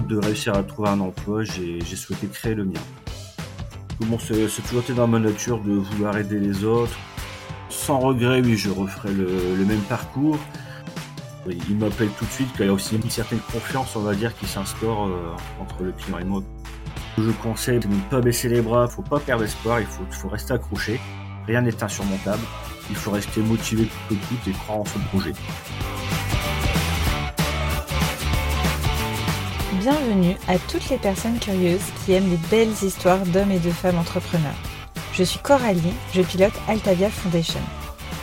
de réussir à trouver un emploi, j'ai souhaité créer le mien. C'est toujours été dans ma nature de vouloir aider les autres. Sans regret, oui, je referai le, même parcours. il m'appelle tout de suite qu'il y a aussi une certaine confiance, on va dire, qui s'instaure euh, entre le client et moi. Je conseille de ne pas baisser les bras, il faut pas perdre espoir, il faut, faut rester accroché. Rien n'est insurmontable. Il faut rester motivé tout le et croire en son projet. Bienvenue à toutes les personnes curieuses qui aiment les belles histoires d'hommes et de femmes entrepreneurs. Je suis Coralie, je pilote Altavia Foundation.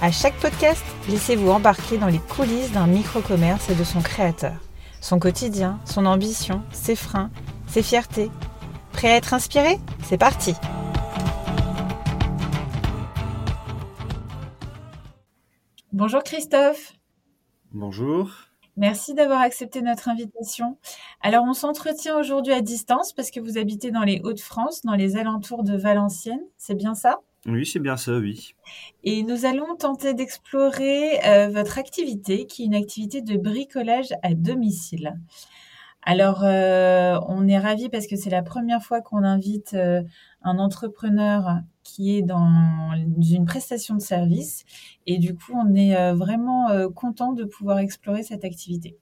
À chaque podcast, laissez-vous embarquer dans les coulisses d'un micro-commerce et de son créateur. Son quotidien, son ambition, ses freins, ses fiertés. Prêt à être inspiré? C'est parti Bonjour Christophe. Bonjour. Merci d'avoir accepté notre invitation. Alors, on s'entretient aujourd'hui à distance parce que vous habitez dans les Hauts-de-France, dans les alentours de Valenciennes. C'est bien ça? Oui, c'est bien ça, oui. Et nous allons tenter d'explorer euh, votre activité, qui est une activité de bricolage à domicile. Alors, euh, on est ravis parce que c'est la première fois qu'on invite euh, un entrepreneur qui est dans une prestation de service. Et du coup, on est euh, vraiment euh, content de pouvoir explorer cette activité.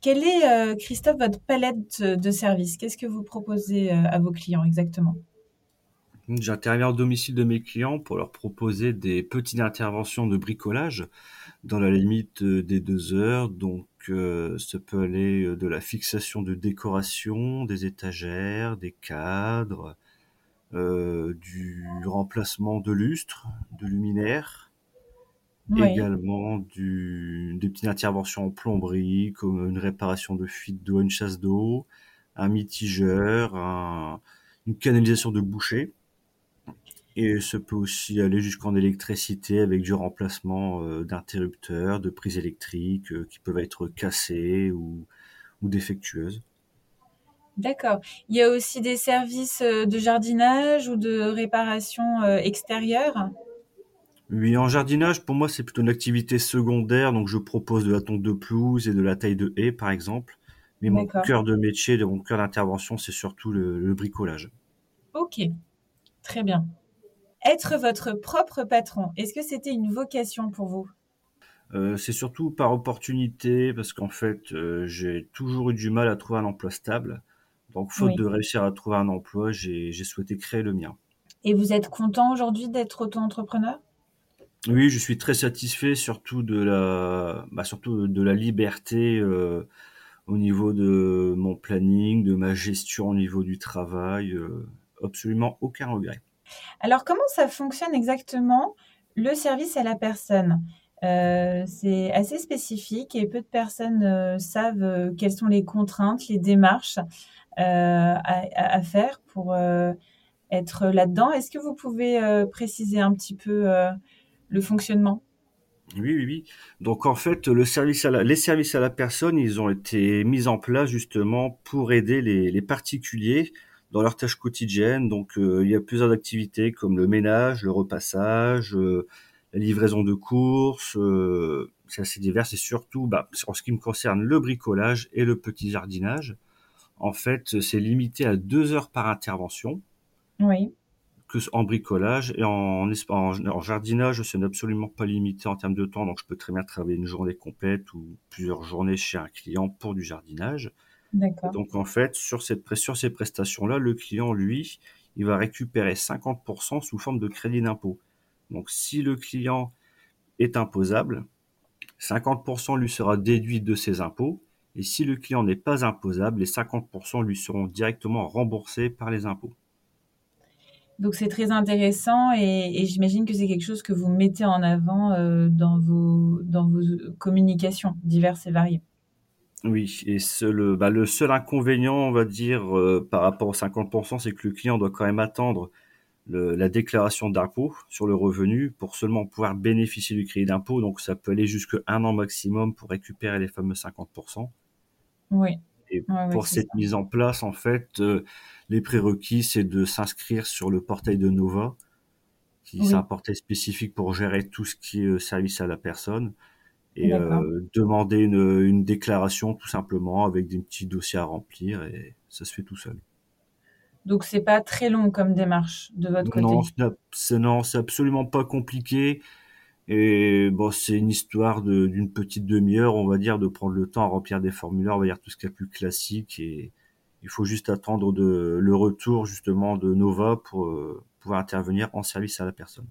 Quelle est, euh, Christophe, votre palette de services? Qu'est-ce que vous proposez à vos clients exactement? J'interviens au domicile de mes clients pour leur proposer des petites interventions de bricolage dans la limite des deux heures. Donc, ça peut aller de la fixation de décoration, des étagères, des cadres, du remplacement de lustres, de luminaires, également du, des petites interventions en plomberie, comme une réparation de fuite d'eau, une chasse d'eau, un mitigeur, une canalisation de bouchée. Et ça peut aussi aller jusqu'en électricité avec du remplacement euh, d'interrupteurs, de prises électriques euh, qui peuvent être cassées ou défectueuses. D'accord. Il y a aussi des services euh, de jardinage ou de réparation euh, extérieure? Oui, en jardinage, pour moi, c'est plutôt une activité secondaire. Donc, je propose de la tonte de pelouse et de la taille de haie, par exemple. Mais mon cœur de métier, mon cœur d'intervention, c'est surtout le, bricolage. Ok, très bien. Être votre propre patron, est-ce que c'était une vocation pour vous? Euh, c'est surtout par opportunité parce qu'en fait, j'ai toujours eu du mal à trouver un emploi stable. Donc, faute de réussir à trouver un emploi, j'ai souhaité créer le mien. Et vous êtes content aujourd'hui d'être auto-entrepreneur? Oui, je suis très satisfait, surtout de la, bah, surtout de la liberté euh, au niveau de mon planning, de ma gestion au niveau du travail. Euh, absolument aucun regret. Alors, comment ça fonctionne exactement? Le service à la personne euh, c'est assez spécifique et peu de personnes savent quelles sont les contraintes, les démarches. Euh, à, faire pour euh, être là-dedans. Est-ce que vous pouvez euh, préciser un petit peu le fonctionnement? Oui, oui, oui. Donc en fait, les services à la personne, ils ont été mis en place justement pour aider les, particuliers dans leurs tâches quotidiennes. Donc il y a plusieurs activités comme le ménage, le repassage, la livraison de courses. c'est assez divers et surtout, bah, en ce qui me concerne, le bricolage et le petit jardinage en fait, c'est limité à deux heures par intervention. Oui. Que en bricolage et en, en, jardinage, ce n'est absolument pas limité en termes de temps. Donc, je peux très bien travailler une journée complète ou plusieurs journées chez un client pour du jardinage. D'accord. Donc, en fait, sur, cette, sur ces prestations-là, le client, lui, il va récupérer 50% sous forme de crédit d'impôt. Donc, si le client est imposable, 50% lui sera déduit de ses impôts et si le client n'est pas imposable, les 50% lui seront directement remboursés par les impôts. Donc c'est très intéressant et, j'imagine que c'est quelque chose que vous mettez en avant euh, dans, vos, dans vos communications diverses et variées. Oui, et le, bah, le seul inconvénient, on va dire, euh, par rapport aux 50%, c'est que le client doit quand même attendre la déclaration d'impôt sur le revenu pour seulement pouvoir bénéficier du crédit d'impôt. Donc ça peut aller jusqu'à un an maximum pour récupérer les fameux 50%. Oui. Et pour cette mise en place, en fait, euh, les prérequis, c'est de s'inscrire sur le portail de Nova, qui c'est un portail spécifique pour gérer tout ce qui est euh, service à la personne. et demander une, une déclaration tout simplement avec des petits dossiers à remplir et ça se fait tout seul. Donc c'est pas très long comme démarche de votre côté. Non, c'est non, c'est absolument pas compliqué. Et bon, c'est une histoire d'une petite demi-heure, on va dire, de prendre le temps à remplir des formulaires, on va dire tout ce qui est plus classique. Et il faut juste attendre de, le retour justement de Nova pour euh, pouvoir intervenir en service à la personne.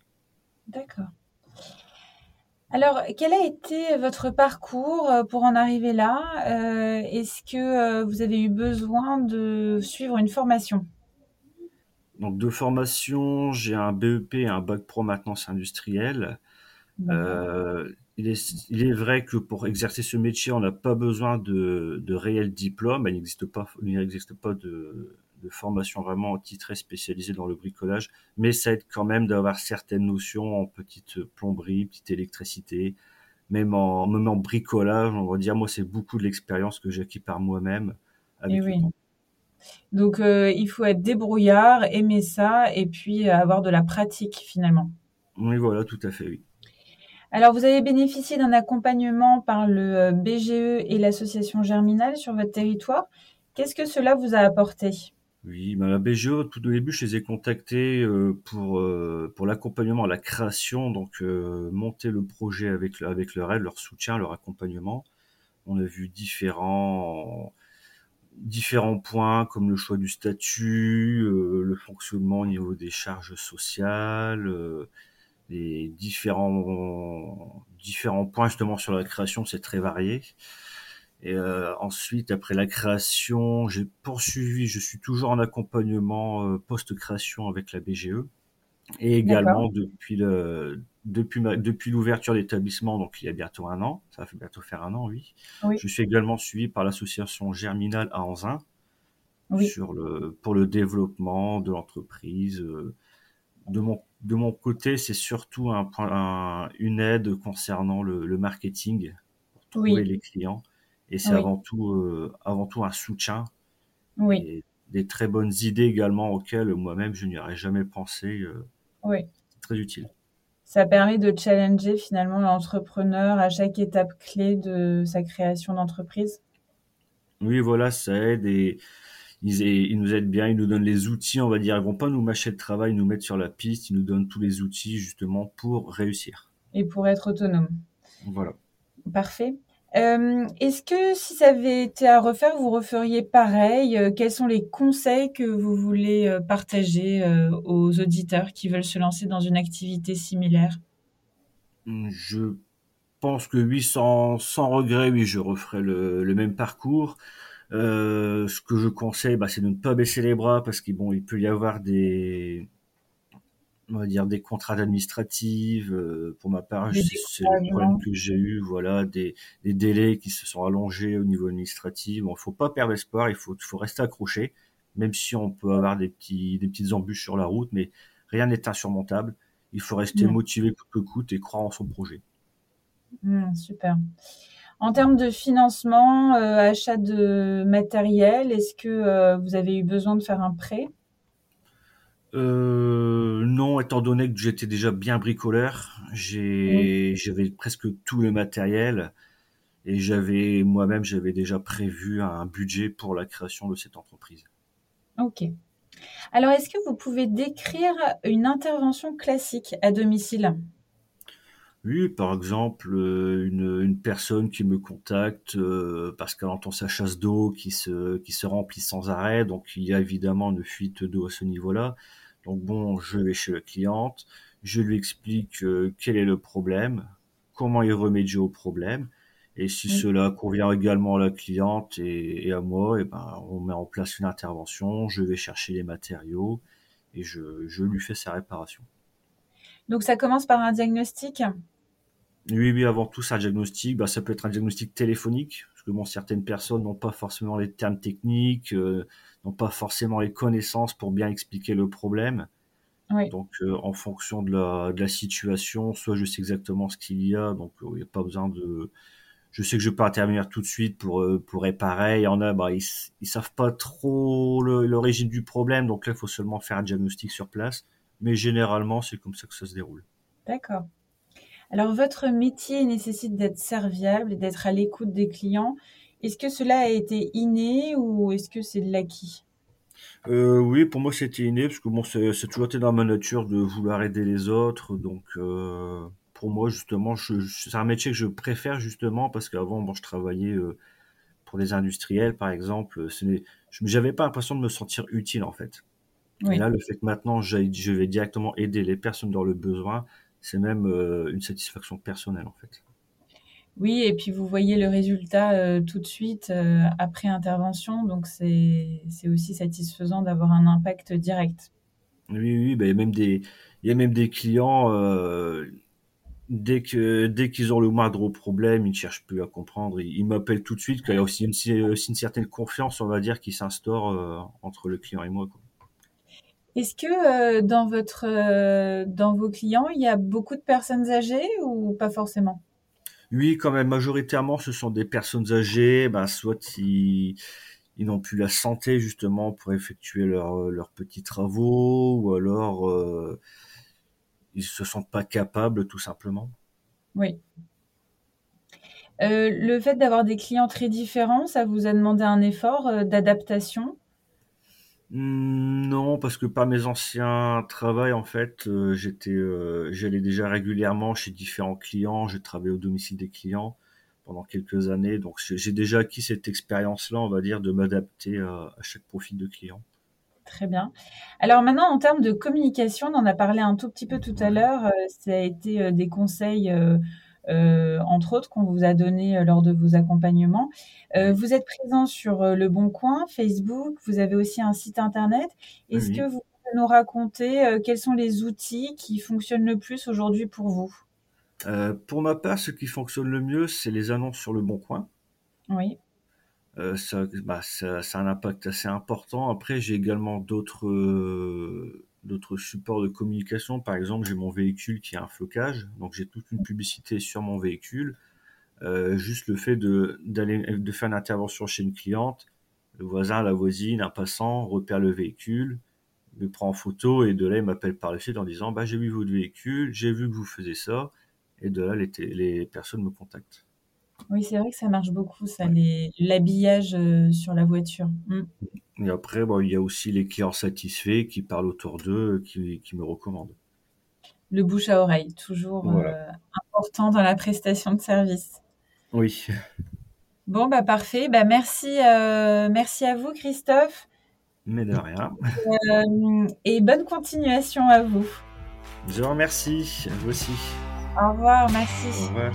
D'accord. Alors, quel a été votre parcours euh, pour en arriver là? Euh, Est-ce que vous avez eu besoin de suivre une formation? Donc, de formation, j'ai un BEP et un bac pro maintenance industrielle. Euh, il, est, il est vrai que pour exercer ce métier, on n'a pas besoin de, de réel diplôme. Il n'existe pas, il n'existe pas de, de formation vraiment titrée spécialisée dans le bricolage, mais ça aide quand même d'avoir certaines notions en petite plomberie, petite électricité, même en, même en bricolage, on va dire. Moi, c'est beaucoup de l'expérience que j'ai acquis par moi-même. Avec oui. Donc, euh, il faut être débrouillard, aimer ça, et puis avoir de la pratique finalement. Oui, voilà, tout à fait, oui. Alors, vous avez bénéficié d'un accompagnement par le euh, BGE et l'association Germinal sur votre territoire. Qu'est-ce que cela vous a apporté? Oui, ben la BGE, tout au début, je les ai contactés euh, pour, pour l'accompagnement, la création, donc monter le projet avec, avec leur aide, leur soutien, leur accompagnement. On a vu différents, différents points comme le choix du statut, le fonctionnement au niveau des charges sociales les différents différents points justement sur la création, c'est très varié. Et euh, ensuite, après la création, j'ai poursuivi, je suis toujours en accompagnement euh, post-création avec la BGE. Et également depuis le depuis ma, depuis l'ouverture d'établissement, donc il y a bientôt un an, ça va bientôt faire un an, oui. Je suis également suivi par l'association Germinal à Anzin sur le pour le développement de l'entreprise. Euh, de mon de mon côté, c'est surtout un, une aide concernant le, marketing pour trouver les clients. Et c'est avant tout, euh, avant tout un soutien. Oui. Et des très bonnes idées également auxquelles moi-même je n'y aurais jamais pensé. Euh, oui. C'est très utile. Ça permet de challenger finalement l'entrepreneur à chaque étape clé de sa création d'entreprise. Oui, voilà, ça aide et ils, nous aident bien, ils nous donnent les outils, on va dire. Ils vont pas nous mâcher le travail, nous mettre sur la piste. Ils nous donnent tous les outils justement pour réussir. Et pour être autonome. Voilà. Parfait. Euh, est-ce que si ça avait été à refaire, vous referiez pareil? Euh, Quels sont les conseils que vous voulez euh, partager aux auditeurs qui veulent se lancer dans une activité similaire? Je pense que oui, sans, sans regret, oui, je referai le, même parcours. Ce que je conseille, bah, c'est de ne pas baisser les bras parce qu'il peut y avoir des, on va dire des contraintes administratives. Euh, pour ma part, c'est le problème que j'ai eu, voilà, des, des, délais qui se sont allongés au niveau administratif. Bon, faut pas perdre espoir, il faut, faut rester accroché, même si on peut avoir des petits, des petites embûches sur la route, mais rien n'est insurmontable. Il faut rester motivé coûte que coûte et croire en son projet. Mmh, super. En termes de financement, euh, achat de matériel, est-ce que euh, vous avez eu besoin de faire un prêt? Euh, non, étant donné que j'étais déjà bien bricoleur, j'avais presque tout le matériel et j'avais moi-même j'avais déjà prévu un budget pour la création de cette entreprise. Ok. Alors, est-ce que vous pouvez décrire une intervention classique à domicile? Oui, par exemple, euh, une, une personne qui me contacte euh, parce qu'elle entend sa chasse d'eau qui se, qui se remplit sans arrêt, donc il y a évidemment une fuite d'eau à ce niveau-là. Donc bon, je vais chez la cliente, je lui explique euh, quel est le problème, comment y remédier au problème, et si cela convient également à la cliente et, et à moi, et eh ben on met en place une intervention, je vais chercher les matériaux et je, je lui fais sa réparation. Donc ça commence par un diagnostic? Oui, oui, avant tout, c'est un diagnostic. Bah, ça peut être un diagnostic téléphonique, parce que bon, certaines personnes n'ont pas forcément les termes techniques, euh, n'ont pas forcément les connaissances pour bien expliquer le problème. Oui. Donc, euh, en fonction de la, de la situation, soit je sais exactement ce qu'il y a, donc euh, il n'y a pas besoin de. Je sais que je peux intervenir tout de suite pour pour réparer. Il y en a, bah, ils, ils savent pas trop l'origine du problème, donc là, il faut seulement faire un diagnostic sur place. Mais généralement, c'est comme ça que ça se déroule. D'accord. Alors, votre métier nécessite d'être serviable et d'être à l'écoute des clients. Est-ce que cela a été inné ou est-ce que c'est de l'acquis? Heu, oui, pour moi, c'était inné parce que bon, c'est toujours été dans ma nature de vouloir aider les autres, donc heu, pour moi, justement, c'est un métier que je préfère justement parce qu'avant, bon, je travaillais, heu, pour des industriels, par exemple, je j'avais pas l'impression de me sentir utile, en fait et là, le fait que maintenant je vais directement aider les personnes dans le besoin, c'est même, une satisfaction personnelle, en fait. Oui et puis vous voyez le résultat, heu, tout de suite, heu, après intervention, donc c'est aussi satisfaisant d'avoir un impact direct. Oui, oui, bah, il y a même des il y a même des clients, heu, dès que dès qu'ils ont le moindre problème, ils ne cherchent plus à comprendre, ils ils m'appellent tout de suite, qu'il y a aussi une si aussi une certaine confiance, on va dire, qui s'instaure, entre le client et moi, quoi. Est-ce que, dans votre, dans vos clients, il y a beaucoup de personnes âgées ou pas forcément? Oui, quand même, majoritairement, ce sont des personnes âgées, bah, soit ils n'ont plus la santé justement pour effectuer leurs, petits travaux ou alors, heu, ils se sentent pas capables tout simplement. Oui. Heu, le fait d'avoir des clients très différents, ça vous a demandé un effort, heu, d'adaptation? Non, parce que par mes anciens travails, en fait, heu, j'étais, heu, j'allais déjà régulièrement chez différents clients. J'ai travaillé au domicile des clients pendant quelques années, donc j'ai déjà acquis cette expérience-là, on va dire, de m'adapter à à chaque profil de client. Très bien. Alors maintenant, en termes de communication, on en a parlé un tout petit peu tout à l'heure, heu, ça a été, des conseils, heu, entre autres qu'on vous a donnés, heu, lors de vos accompagnements. Oui, vous êtes présent sur, Le Bon Coin, Facebook, vous avez aussi un site internet. oui, Est-ce que vous pouvez nous raconter, quels sont les outils qui fonctionnent le plus aujourd'hui pour vous? Pour ma part, ce qui fonctionne le mieux, c'est les annonces sur Le Bon Coin. Oui, ça bah, ça ça a un impact assez important. Après, j'ai également d'autres, d'autres supports de communication. Par exemple, j'ai mon véhicule qui a un flocage, donc j'ai toute une publicité sur mon véhicule. Heu, juste le fait de d'aller de faire une intervention chez une cliente, le voisin, la voisine, un passant repère le véhicule, me prend en photo et de là, il m'appelle par la suite en disant: «Bah, j'ai vu votre véhicule, j'ai vu que vous faisiez ça» et de là, les les personnes me contactent. oui, c'est vrai que ça marche beaucoup ça, Ouais. l'habillage, heu, sur la voiture. Mmh. Et après, bon, il y a aussi les clients satisfaits qui parlent autour d'eux, qui qui me recommandent. Le bouche à oreille, toujours, Voilà. heu, important dans la prestation de service. Oui, Bon, bah, parfait. Bah, merci, heu, merci à vous Christophe, mais de rien. hem et bonne continuation à vous. Je vous remercie, à vous aussi. Au revoir, Au merci. revoir.